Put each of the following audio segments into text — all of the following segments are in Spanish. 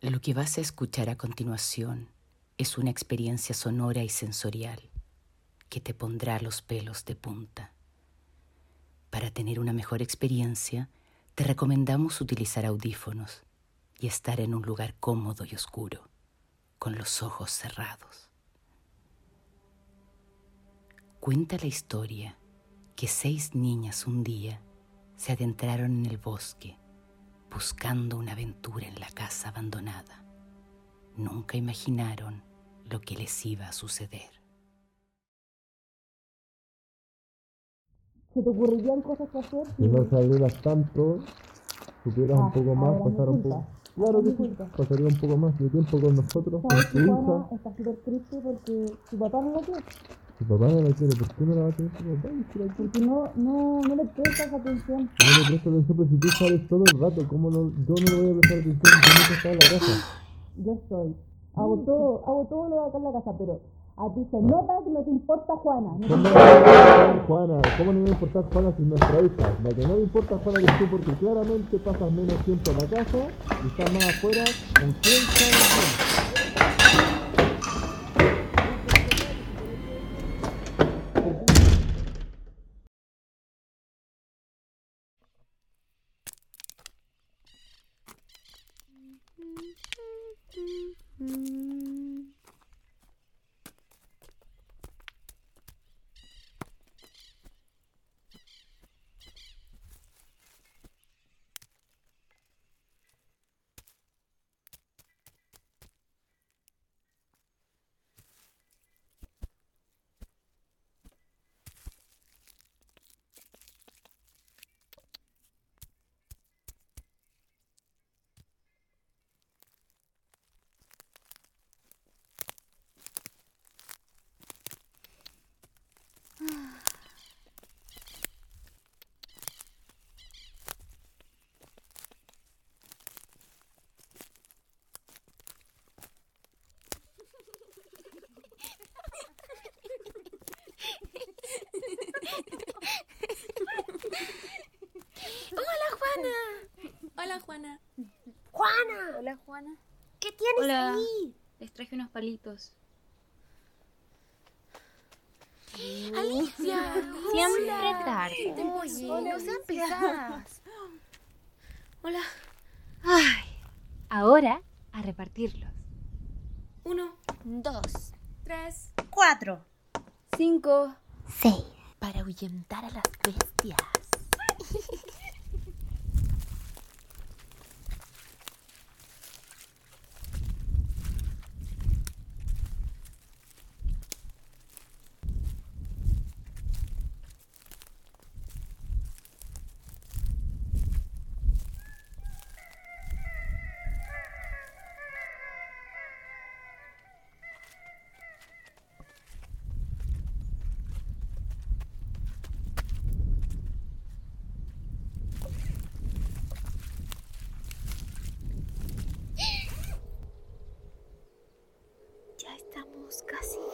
Lo que vas a escuchar a continuación es una experiencia sonora y sensorial que te pondrá los pelos de punta. Para tener una mejor experiencia, te recomendamos utilizar audífonos y estar en un lugar cómodo y oscuro, con los ojos cerrados. Cuenta la historia que seis niñas un día se adentraron en el bosque buscando una aventura en la casa abandonada. Nunca imaginaron lo que les iba a suceder. ¿Se te ocurrirían cosas que hacer? Si no salieras tanto, supieras Ah, un poco más, ahora me pasar un poco. Claro que sí, pasaría un poco más de tiempo con nosotros, con ¿Sabes tu hija. está súper triste porque su papá no la quiere? Tu papá no la quiere, ¿por qué no la va a tener tu papá? Porque no, no, no le prestas atención. No le presto atención, pero si tú sales todo el rato, ¿cómo no? Yo no le voy a prestar atención si nunca está en la casa. Yo estoy. Hago todo, hago todo lo de acá en la casa, pero a ti se nota que no te importa Juana. No te ¿Cómo no importa. me importa Juana? ¿Cómo no me importa Juana si es nuestra hija? La que no me importa Juana eres tú porque claramente pasas menos tiempo en la casa y estás más afuera con quién sabe quién. Hola Juana. Hola Juana. Juana, Hola Juana. ¿qué tienes Hola. ahí? Les traje unos palitos. Alicia, Siempre tarde. Oye, no sean pesadas. Hola. Ay, ahora a repartirlos. Uno, Dos, tres, cuatro, cinco. seis. Para ahuyentar a las bestias. kasih.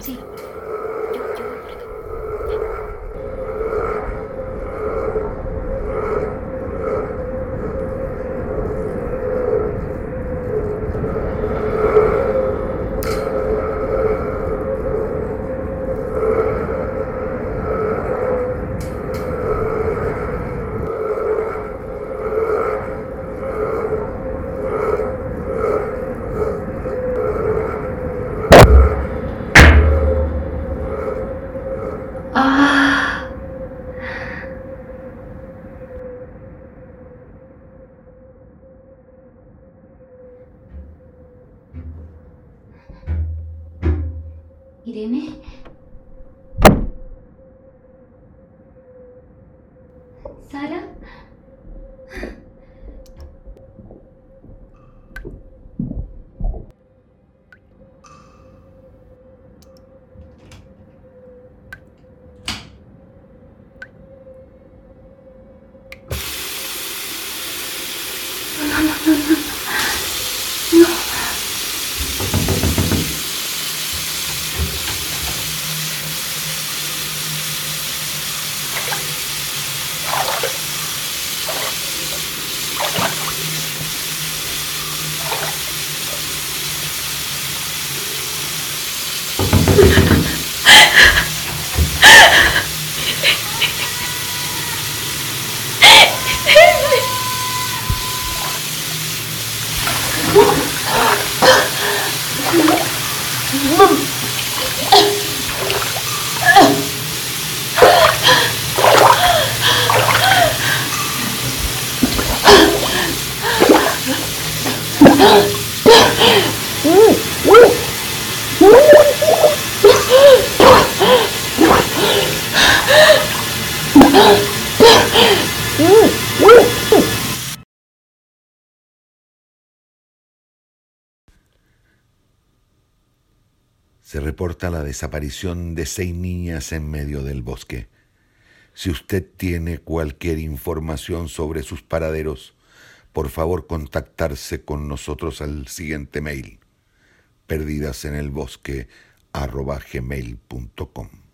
Sí. गिरे में सारा Se reporta la desaparición de seis niñas en medio del bosque. Si usted tiene cualquier información sobre sus paraderos, por favor contactarse con nosotros al siguiente mail gmail.com.